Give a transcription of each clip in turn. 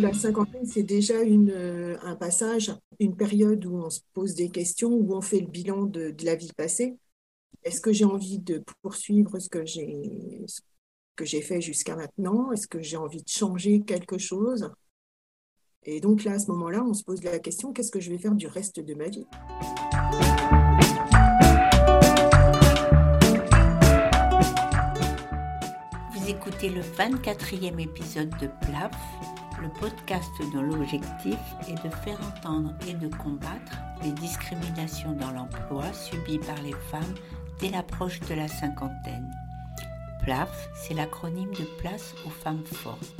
La cinquantaine, c'est déjà une, euh, un passage, une période où on se pose des questions, où on fait le bilan de, la vie passée. Est-ce que j'ai envie de poursuivre ce que j'ai que j'ai fait jusqu'à maintenant? Est-ce que j'ai envie de changer quelque chose? Et donc là, à ce moment-là, on se pose la question qu'est-ce que je vais faire du reste de ma vie? Écoutez le 24e épisode de PLAF, le podcast dont l'objectif est de faire entendre et de combattre les discriminations dans l'emploi subies par les femmes dès l'approche de la cinquantaine. PLAF, c'est l'acronyme de Place aux femmes fortes.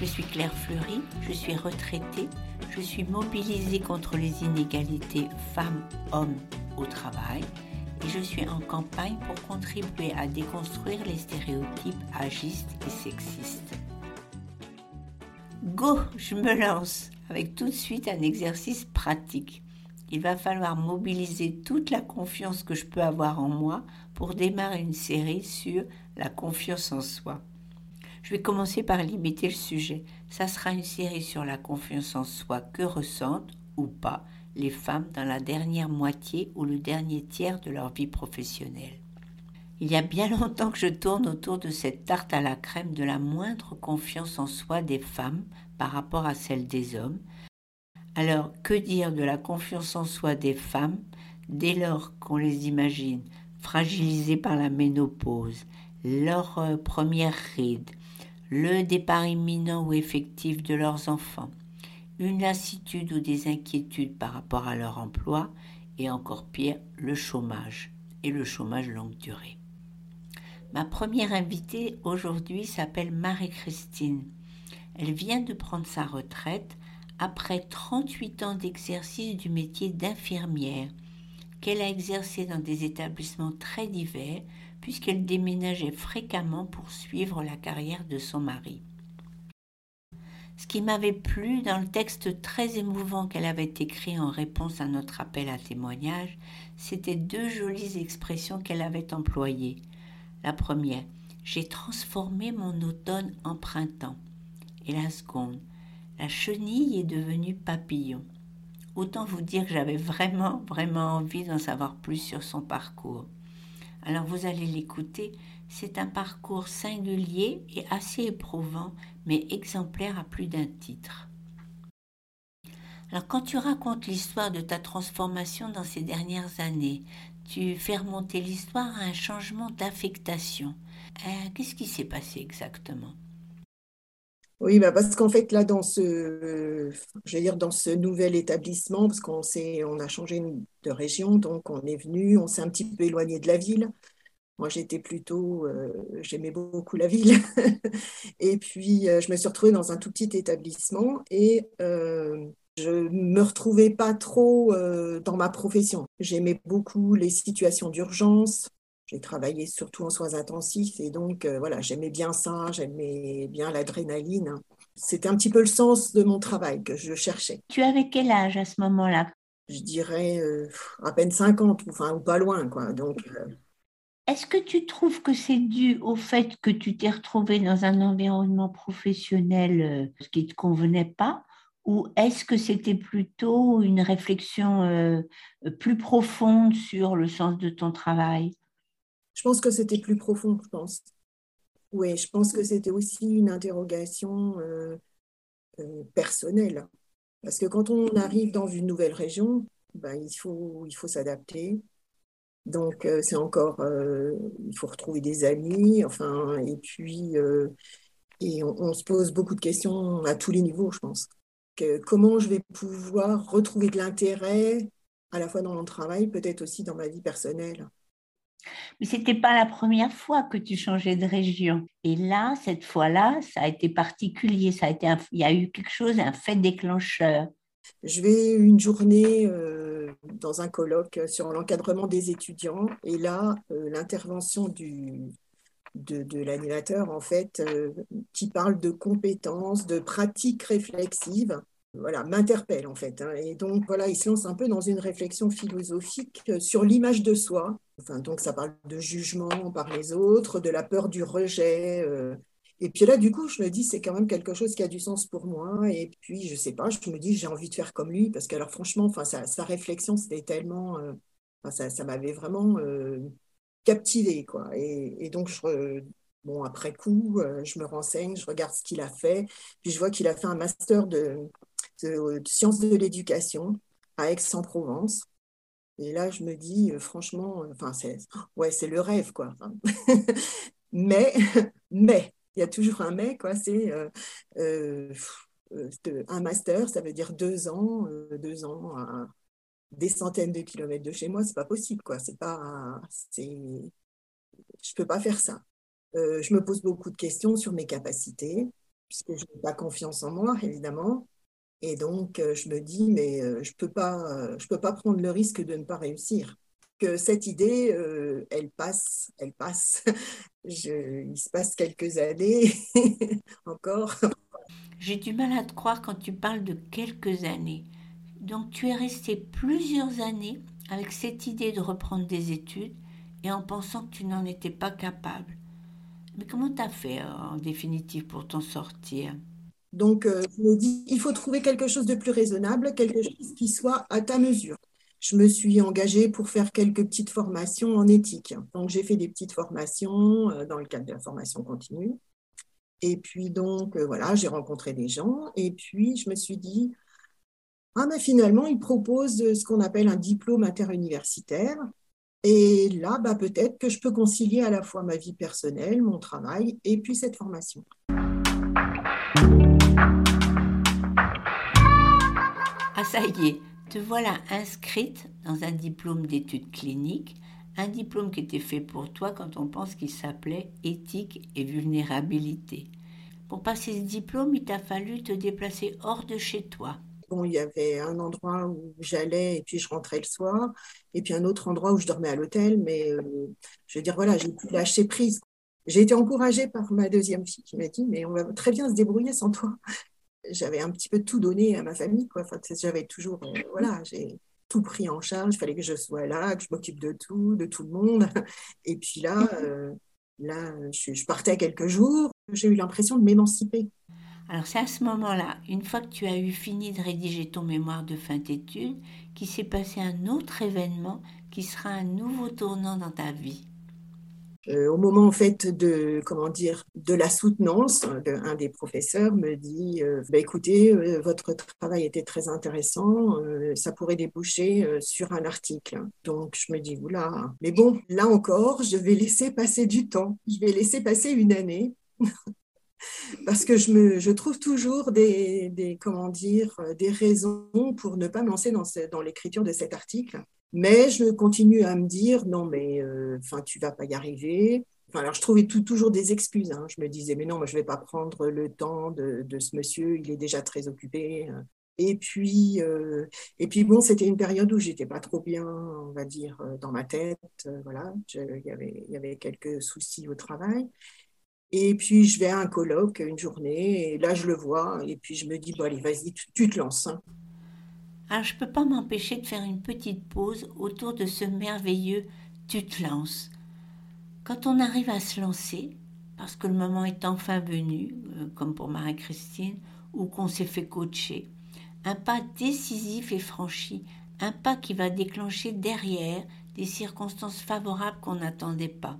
Je suis Claire Fleury, je suis retraitée, je suis mobilisée contre les inégalités femmes-hommes au travail et je suis en campagne pour contribuer à déconstruire les stéréotypes agistes et sexistes. Go, je me lance avec tout de suite un exercice pratique. Il va falloir mobiliser toute la confiance que je peux avoir en moi pour démarrer une série sur la confiance en soi. Je vais commencer par limiter le sujet. Ça sera une série sur la confiance en soi que ressentent ou pas les femmes dans la dernière moitié ou le dernier tiers de leur vie professionnelle. Il y a bien longtemps que je tourne autour de cette tarte à la crème de la moindre confiance en soi des femmes par rapport à celle des hommes, alors, que dire de la confiance en soi des femmes dès lors qu'on les imagine fragilisées par la ménopause, leur euh, première ride, le départ imminent ou effectif de leurs enfants, une lassitude ou des inquiétudes par rapport à leur emploi, et encore pire, le chômage, et le chômage longue durée. Ma première invitée aujourd'hui s'appelle Marie-Christine. Elle vient de prendre sa retraite après 38 ans d'exercice du métier d'infirmière, qu'elle a exercé dans des établissements très divers, puisqu'elle déménageait fréquemment pour suivre la carrière de son mari. Ce qui m'avait plu dans le texte très émouvant qu'elle avait écrit en réponse à notre appel à témoignage, c'était deux jolies expressions qu'elle avait employées. La première, j'ai transformé mon automne en printemps. Et la seconde, la chenille est devenue papillon. Autant vous dire que j'avais vraiment, vraiment envie d'en savoir plus sur son parcours. Alors vous allez l'écouter, c'est un parcours singulier et assez éprouvant, mais exemplaire à plus d'un titre. Alors quand tu racontes l'histoire de ta transformation dans ces dernières années, tu fais remonter l'histoire à un changement d'affectation. Euh, qu'est-ce qui s'est passé exactement? Oui, bah parce qu'en fait, là, dans ce, je veux dire, dans ce nouvel établissement, parce qu'on on a changé de région, donc on est venu, on s'est un petit peu éloigné de la ville. Moi, j'étais plutôt, euh, j'aimais beaucoup la ville. et puis, euh, je me suis retrouvée dans un tout petit établissement et euh, je me retrouvais pas trop dans ma profession. J'aimais beaucoup les situations d'urgence, j'ai travaillé surtout en soins intensifs et donc euh, voilà, j'aimais bien ça, j'aimais bien l'adrénaline. C'était un petit peu le sens de mon travail que je cherchais. Tu avais quel âge à ce moment-là? Je dirais euh, à peine 50, enfin, ou pas loin. Quoi. Donc, euh, Est-ce que tu trouves que c'est dû au fait que tu t'es retrouvé dans un environnement professionnel qui ne te convenait pas? Ou est-ce que c'était plutôt une réflexion plus profonde sur le sens de ton travail? Je pense que c'était plus profond, je pense. Oui, je pense que c'était aussi une interrogation euh, euh, personnelle. Parce que quand on arrive dans une nouvelle région, ben, il faut, s'adapter. Donc, euh, c'est encore, il faut retrouver des amis, enfin, et puis, et on, se pose beaucoup de questions à tous les niveaux, je pense. Comment je vais pouvoir retrouver de l'intérêt à la fois dans mon travail, peut-être aussi dans ma vie personnelle. Mais ce n'était pas la première fois que tu changeais de région. Et là, cette fois-là, ça a été particulier. Ça a été il y a eu quelque chose, un fait déclencheur. Je vais une journée euh, dans un colloque sur l'encadrement des étudiants. Et là, euh, l'intervention du, de, l'animateur, en fait, euh, qui parle de compétences, de pratiques réflexives. Voilà, m'interpelle en fait. Hein. Et donc voilà, il se lance un peu dans une réflexion philosophique sur l'image de soi. Enfin, donc ça parle de jugement par les autres, de la peur du rejet. Euh. Et puis là, du coup, je me dis, c'est quand même quelque chose qui a du sens pour moi. Et puis, je sais pas, je me dis, j'ai envie de faire comme lui, parce que alors franchement, enfin, sa, réflexion, c'était tellement, euh, ça, ça m'avait vraiment euh, captivé, quoi. Et, et donc, je, bon, après coup, je me renseigne, je regarde ce qu'il a fait, puis je vois qu'il a fait un master de, de, sciences de l'éducation à Aix-en-Provence. Et là, je me dis, euh, franchement, euh, enfin, c'est, ouais, c'est le rêve, quoi. mais, mais, il y a toujours un mais, quoi. C'est euh, un master, ça veut dire deux ans, deux ans à des centaines de kilomètres de chez moi, c'est pas possible, quoi. C'est pas, c'est, je peux pas faire ça. je me pose beaucoup de questions sur mes capacités, puisque je n'ai pas confiance en moi, évidemment. Et donc, euh, je me dis, mais euh, je ne peux, pas, euh, je peux pas prendre le risque de ne pas réussir. Que cette idée, elle passe, elle passe. Je, il se passe quelques années encore. J'ai du mal à te croire quand tu parles de quelques années. Donc, tu es resté plusieurs années avec cette idée de reprendre des études et en pensant que tu n'en étais pas capable. Mais comment tu as fait en définitive pour t'en sortir? Donc, euh, je me dis, il faut trouver quelque chose de plus raisonnable, quelque chose qui soit à ta mesure. Je me suis engagée pour faire quelques petites formations en éthique. Donc, j'ai fait des petites formations euh, dans le cadre de la formation continue. Et puis, donc, euh, voilà, j'ai rencontré des gens. Et puis, je me suis dit, ah, mais finalement, ils proposent ce qu'on appelle un diplôme interuniversitaire. Et là, bah, peut-être que je peux concilier à la fois ma vie personnelle, mon travail et puis cette formation. Ça y est, te voilà inscrite dans un diplôme d'études cliniques, un diplôme qui était fait pour toi quand on pense qu'il s'appelait éthique et vulnérabilité. Pour passer ce diplôme, il t'a fallu te déplacer hors de chez toi. Bon, il y avait un endroit où j'allais et puis je rentrais le soir, et puis un autre endroit où je dormais à l'hôtel, mais euh, je veux dire, voilà, j'ai pu lâcher prise. J'ai été encouragée par ma deuxième fille qui m'a dit, mais on va très bien se débrouiller sans toi j'avais un petit peu tout donné à ma famille. Quoi. Enfin, j'avais toujours, euh, voilà, j'ai tout pris en charge. Il fallait que je sois là, que je m'occupe de tout, de tout le monde. Et puis là, euh, là, je, partais à quelques jours. J'ai eu l'impression de m'émanciper. Alors c'est à ce moment-là, une fois que tu as eu fini de rédiger ton mémoire de fin d'études, qu'il s'est passé un autre événement qui sera un nouveau tournant dans ta vie. Euh, au moment en fait de comment dire de la soutenance, un des professeurs me dit euh, bah, écoutez, euh, votre travail était très intéressant, ça pourrait déboucher sur un article. Donc je me dis oula, mais bon, là encore, je vais laisser passer du temps, je vais laisser passer une année. parce que je, me, je trouve toujours des, des, comment dire, des raisons pour ne pas lancer dans, dans l'écriture de cet article. Mais je continue à me dire, non, mais euh, enfin, tu vas pas y arriver. Enfin, alors, je trouvais toujours des excuses. Hein. Je me disais, mais non, moi, je vais pas prendre le temps de, ce monsieur, il est déjà très occupé. Et puis, euh, et puis bon, c'était une période où j'étais pas trop bien, on va dire, euh, dans ma tête. voilà, il y avait, y avait quelques soucis au travail. Et puis, je vais à un colloque une journée, et là, je le vois, et puis je me dis, bon, allez, vas-y, tu, te lances. Hein. Alors je ne peux pas m'empêcher de faire une petite pause autour de ce merveilleux tu te lances. Quand on arrive à se lancer, parce que le moment est enfin venu, euh, comme pour Marie-Christine, ou qu'on s'est fait coacher, un pas décisif est franchi, un pas qui va déclencher derrière des circonstances favorables qu'on n'attendait pas.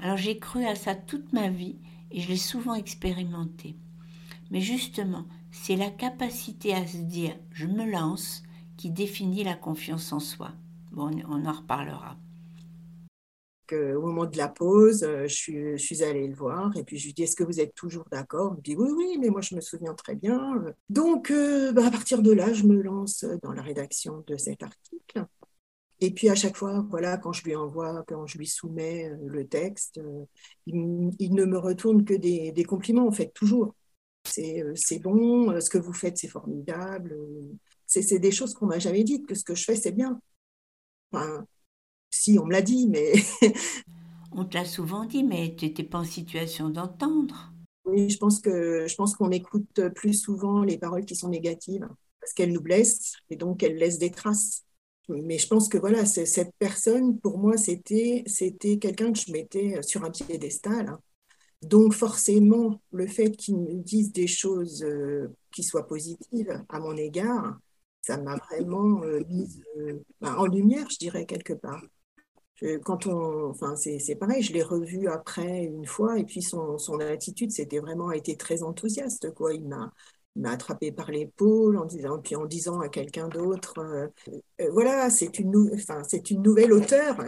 Alors j'ai cru à ça toute ma vie et je l'ai souvent expérimenté. Mais justement, c'est la capacité à se dire je me lance qui définit la confiance en soi. Bon, on en reparlera. au moment de la pause, euh, je suis, allée le voir et puis je lui dis Est-ce que vous êtes toujours d'accord? Il me dit Oui, oui, mais moi je me souviens très bien. Donc, euh, bah, à partir de là, je me lance dans la rédaction de cet article. Et puis à chaque fois, voilà, quand je lui envoie, quand je lui soumets euh, le texte, il, ne me retourne que des compliments, en fait, toujours. Euh, c'est bon, euh, ce que vous faites, c'est formidable. Euh, c'est des choses qu'on m'a jamais dites, que ce que je fais, c'est bien. Enfin, si, on me l'a dit, mais... on te l'a souvent dit, mais tu n'étais pas en situation d'entendre. Oui, Oui, je pense que je pense qu'on écoute plus souvent les paroles qui sont négatives parce qu'elles nous blessent et donc elles laissent des traces. Mais je pense que voilà, cette personne, pour moi, c'était c'était quelqu'un que je mettais sur un piédestal. Hein. Donc forcément, le fait qu'il me dise des choses euh, qui soient positives à mon égard, ça m'a vraiment euh, mise euh, ben, en lumière, je dirais, quelque part. quand on, enfin, c'est pareil, je l'ai revu après une fois, et puis son, son attitude, c'était vraiment été très enthousiaste, quoi. Il m'a, m'a attrapé par l'épaule en disant, puis en disant à quelqu'un d'autre, voilà, c'est une, enfin, c'est une nouvelle auteure.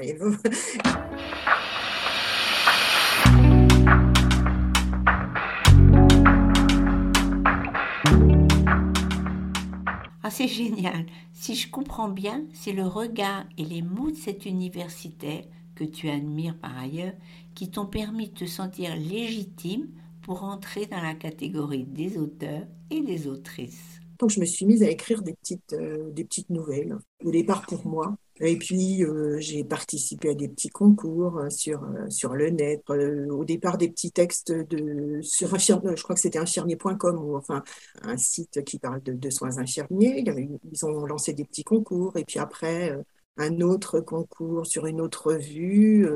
Ah, c'est génial. Si je comprends bien, c'est le regard et les mots de cet universitaire que tu admires par ailleurs qui t'ont permis de te sentir légitime pour entrer dans la catégorie des auteurs et des autrices. Donc je me suis mise à écrire des petites, euh, des petites nouvelles, au départ pour moi, et puis, euh, j'ai participé à des petits concours euh, sur, euh, sur le net. au départ, des petits textes de, sur je crois que c'était infirmier.com, ou enfin un site qui parle de, soins infirmiers. Ils ont lancé des petits concours. Et puis après, un autre concours sur une autre revue.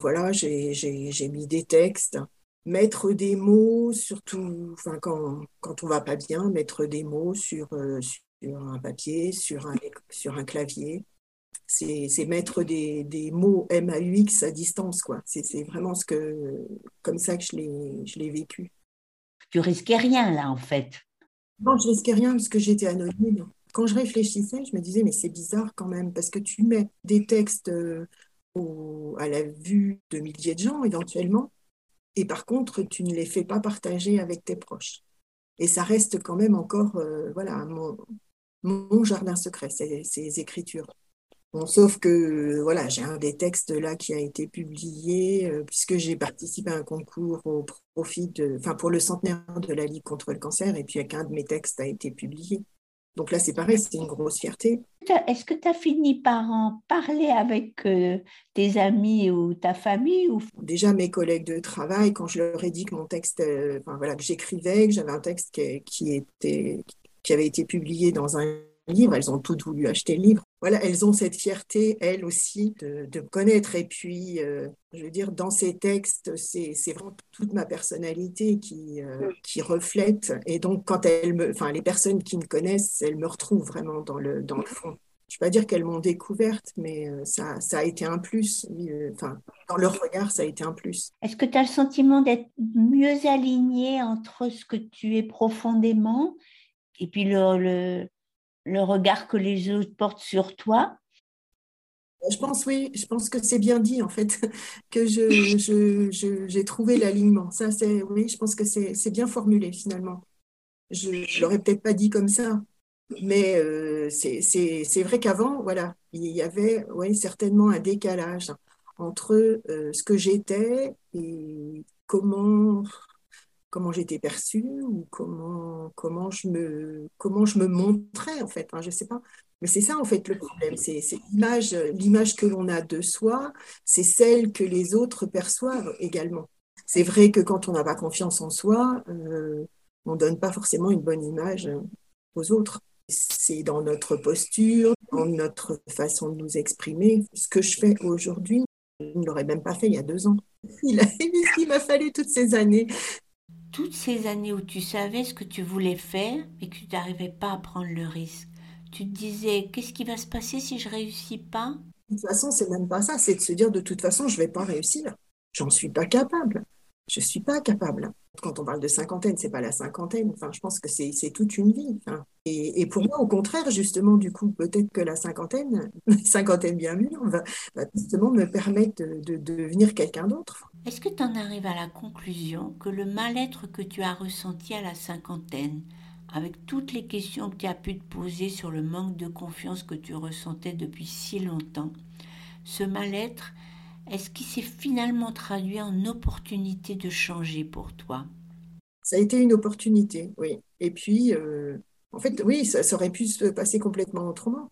voilà, j'ai mis des textes. Mettre des mots, surtout quand, quand on va pas bien, mettre des mots sur, sur un papier, sur un, sur un clavier c'est mettre des, des, mots MAUX à distance, quoi. C'est vraiment ce que, comme ça que je l'ai vécu. Tu risquais rien, là, en fait. Non, je risquais rien parce que j'étais anonyme. Quand je réfléchissais, je me disais, mais c'est bizarre quand même, parce que tu mets des textes euh, à la vue de milliers de gens, éventuellement, et par contre, tu ne les fais pas partager avec tes proches. Et ça reste quand même encore, euh, voilà, mon, mon jardin secret, ces écritures sauf que voilà, j'ai un des textes là qui a été publié euh, puisque j'ai participé à un concours au profit de, enfin pour le centenaire de la Ligue contre le cancer et puis qu'un de mes textes a été publié. Donc là, c'est pareil, c'est une grosse fierté. Est-ce que tu as fini par en parler avec euh, tes amis ou ta famille ou... Déjà, mes collègues de travail, quand je leur ai dit que mon texte, euh, enfin, voilà, que j'écrivais, que j'avais un texte qui, qui, était, qui avait été publié dans un livre, elles ont toutes voulu acheter le livre. Voilà, elles ont cette fierté, elles aussi, de, me connaître. Et puis, euh, je veux dire, dans ces textes, c'est vraiment toute ma personnalité qui, euh, qui reflète. Et donc, quand elles me, enfin, les personnes qui me connaissent, elles me retrouvent vraiment dans le, dans le fond. Je ne vais pas dire qu'elles m'ont découverte, mais euh, ça, ça a été un plus. Enfin, dans leur regard, ça a été un plus. Est-ce que tu as le sentiment d'être mieux aligné entre ce que tu es profondément et puis le, le, le regard que les autres portent sur toi? Je pense, oui, je pense que c'est bien dit, en fait, que j'ai je, je, trouvé l'alignement. Ça, c'est, oui, je pense que c'est bien formulé, finalement. Je ne l'aurais peut-être pas dit comme ça, mais euh, c'est vrai qu'avant, voilà, il y avait ouais, certainement un décalage entre euh, ce que j'étais et comment comment j'étais perçue ou comment, comment, je me, comment je me montrais, en fait. je ne sais pas. Mais c'est ça, en fait, le problème. C'est l'image, l'image que l'on a de soi, c'est celle que les autres perçoivent également. C'est vrai que quand on n'a pas confiance en soi, euh, on ne donne pas forcément une bonne image aux autres. C'est dans notre posture, dans notre façon de nous exprimer. Ce que je fais aujourd'hui, je ne l'aurais même pas fait il y a deux ans. Il m'a fallu toutes ces années toutes ces années où tu savais ce que tu voulais faire et que tu n'arrivais pas à prendre le risque, tu te disais qu'est-ce qui va se passer si je réussis pas? De toute façon, c'est même pas ça, c'est de se dire de toute façon, je vais pas réussir. J'en suis pas capable. Je suis pas capable. Quand on parle de cinquantaine, c'est pas la cinquantaine. Enfin, je pense que c'est toute une vie. Et, pour moi, au contraire, justement, du coup, peut-être que la cinquantaine, cinquantaine bien mûre, va, justement me permettre de, de devenir quelqu'un d'autre. Est-ce que tu en arrives à la conclusion que le mal-être que tu as ressenti à la cinquantaine, avec toutes les questions que tu as pu te poser sur le manque de confiance que tu ressentais depuis si longtemps, ce mal-être, est-ce qu'il s'est finalement traduit en opportunité de changer pour toi? Ça a été une opportunité, oui. Et puis, euh, en fait, oui, ça, aurait pu se passer complètement autrement.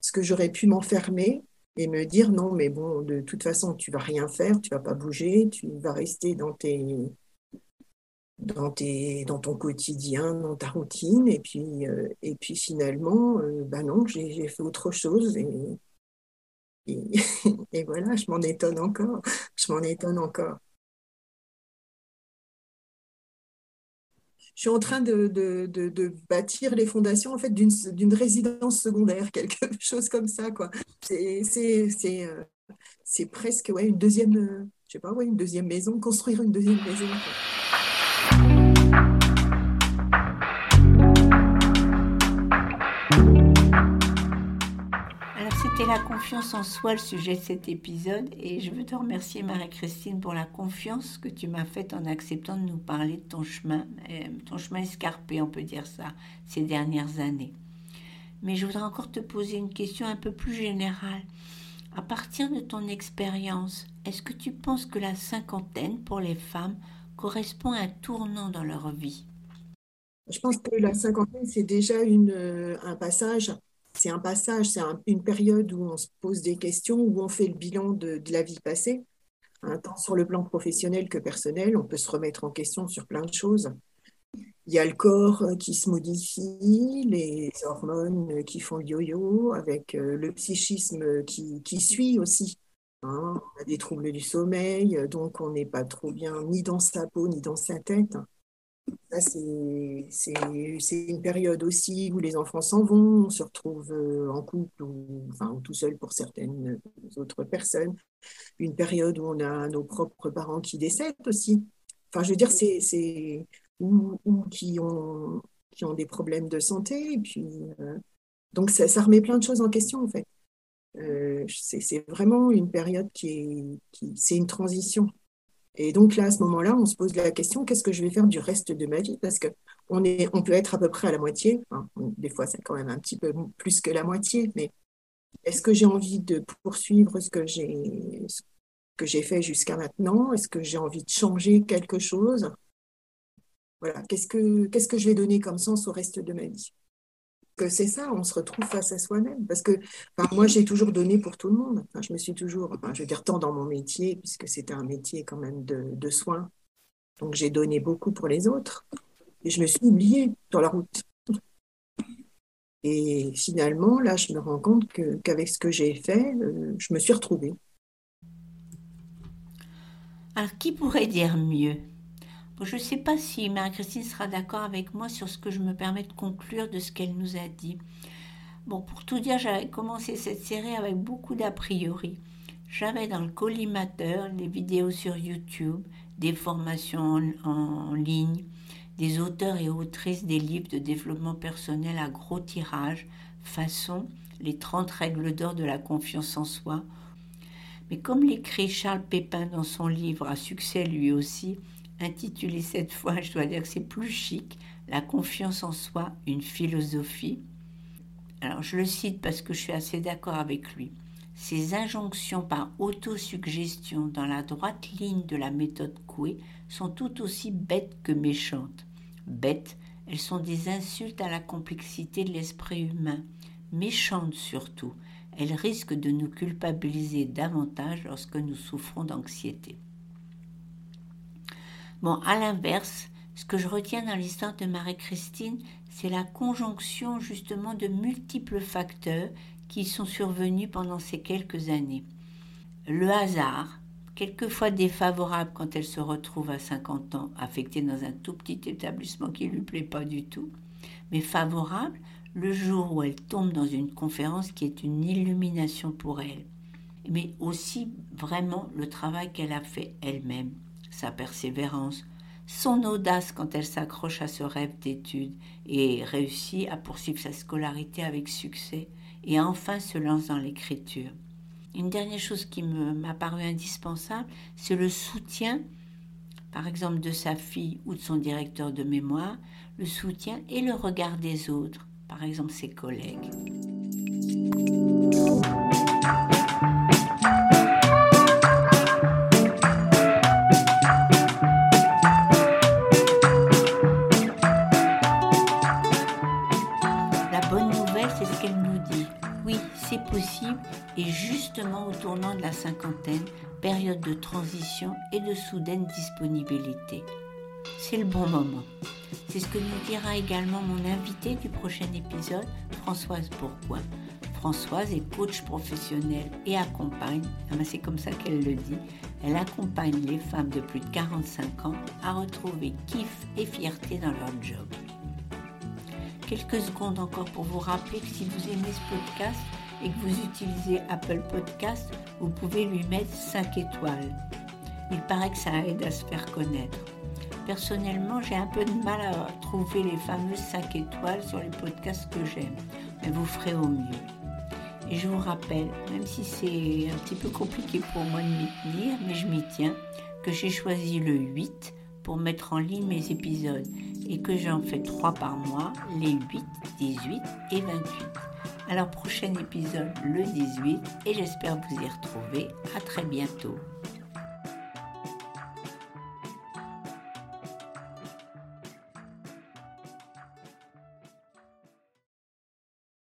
Parce que j'aurais pu m'enfermer et me dire non, mais bon, de toute façon, tu vas rien faire, tu vas pas bouger, tu vas rester dans tes, dans, tes, dans ton quotidien, dans ta routine. Et puis, et puis finalement, ben non, j'ai fait autre chose. et, voilà, je m'en étonne encore. Je m'en étonne encore. Je suis en train de, de, bâtir les fondations en fait d'une résidence secondaire, quelque chose comme ça. quoi. C'est euh, presque ouais, une deuxième, euh, je sais pas, ouais, une deuxième maison, construire une deuxième maison. La confiance en soi le sujet de cet épisode et je veux te remercier Marie-Christine pour la confiance que tu m'as faite en acceptant de nous parler de ton chemin, euh, ton chemin escarpé, on peut dire ça, ces dernières années. Mais je voudrais encore te poser une question un peu plus générale. À partir de ton expérience, est-ce que tu penses que la cinquantaine pour les femmes correspond à un tournant dans leur vie? Je pense que la cinquantaine, c'est déjà une, euh, un passage c'est un passage, c'est une période où on se pose des questions, où on fait le bilan de, la vie passée, hein, tant sur le plan professionnel que personnel. On peut se remettre en question sur plein de choses. Il y a le corps euh, qui se modifie, les hormones qui font le yo-yo, avec euh, le psychisme qui, suit aussi. Hein. On a des troubles du sommeil, donc on n'est pas trop bien ni dans sa peau ni dans sa tête c'est une période aussi où les enfants s'en vont, on se retrouve euh, en couple ou, tout seul pour certaines autres personnes. Une période où on a nos propres parents qui décèdent aussi. Enfin, je veux dire, c'est ou, qui, ont, qui ont des problèmes de santé. Et puis, euh, donc, ça, remet plein de choses en question, en fait. Euh, c'est vraiment une période qui est, c'est une transition. Et donc là, à ce moment-là, on se pose la question, qu'est-ce que je vais faire du reste de ma vie? Parce qu'on on peut être à peu près à la moitié. des fois, c'est quand même un petit peu plus que la moitié, mais est-ce que j'ai envie de poursuivre ce que j'ai que j'ai fait jusqu'à maintenant? Est-ce que j'ai envie de changer quelque chose? Voilà, qu'est-ce que qu'est-ce que je vais donner comme sens au reste de ma vie? Que c'est ça, on se retrouve face à soi-même. Parce que moi, j'ai toujours donné pour tout le monde. Je me suis toujours, je veux dire, tant dans mon métier, puisque c'était un métier quand même de, soins. Donc, j'ai donné beaucoup pour les autres. Et je me suis oubliée sur la route. Et finalement, là, je me rends compte qu'avec ce que j'ai fait, euh, je me suis retrouvée. Alors, qui pourrait dire mieux? Je ne sais pas si Marie-Christine sera d'accord avec moi sur ce que je me permets de conclure de ce qu'elle nous a dit. Bon, pour tout dire, j'avais commencé cette série avec beaucoup d'a priori. J'avais dans le collimateur les vidéos sur YouTube, des formations en, ligne, des auteurs et autrices des livres de développement personnel à gros tirage, façon les 30 règles d'or de la confiance en soi. Mais comme l'écrit Charles Pépin dans son livre à succès lui aussi, intitulé cette fois, je dois dire que c'est plus chic, La confiance en soi, une philosophie. Alors je le cite parce que je suis assez d'accord avec lui. Ces injonctions par autosuggestion dans la droite ligne de la méthode Coué sont tout aussi bêtes que méchantes. Bêtes, elles sont des insultes à la complexité de l'esprit humain. Méchantes surtout, elles risquent de nous culpabiliser davantage lorsque nous souffrons d'anxiété. Bon, à l'inverse, ce que je retiens dans l'histoire de Marie-Christine, c'est la conjonction justement de multiples facteurs qui sont survenus pendant ces quelques années. Le hasard, quelquefois défavorable quand elle se retrouve à 50 ans, affectée dans un tout petit établissement qui ne lui plaît pas du tout, mais favorable le jour où elle tombe dans une conférence qui est une illumination pour elle, mais aussi vraiment le travail qu'elle a fait elle-même sa persévérance, son audace quand elle s'accroche à ce rêve d'études et réussit à poursuivre sa scolarité avec succès et enfin se lance dans l'écriture. Une dernière chose qui m'a paru indispensable, c'est le soutien, par exemple de sa fille ou de son directeur de mémoire, le soutien et le regard des autres, par exemple ses collègues. Au tournant de la cinquantaine, période de transition et de soudaine disponibilité. c'est le bon moment. C'est ce que nous dira également mon invité du prochain épisode, Françoise Pourquoi. Françoise est coach professionnelle et accompagne, ah ben, c'est comme ça qu'elle le dit, elle accompagne les femmes de plus de 45 ans à retrouver kiff et fierté dans leur job. Quelques secondes encore pour vous rappeler que si vous aimez ce podcast et que vous utilisez Apple Podcast, vous pouvez lui mettre 5 étoiles. Il paraît que ça aide à se faire connaître. Personnellement, j'ai un peu de mal à trouver les fameuses 5 étoiles sur les podcasts que j'aime, mais vous ferez au mieux. Et je vous rappelle, même si c'est un petit peu compliqué pour moi de m'y tenir, mais je m'y tiens, que j'ai choisi le 8 pour mettre en ligne mes épisodes et que j'en fais 3 par mois, les 8, 18 et 28. Alors prochain épisode le 18 et j'espère vous y retrouver. À très bientôt.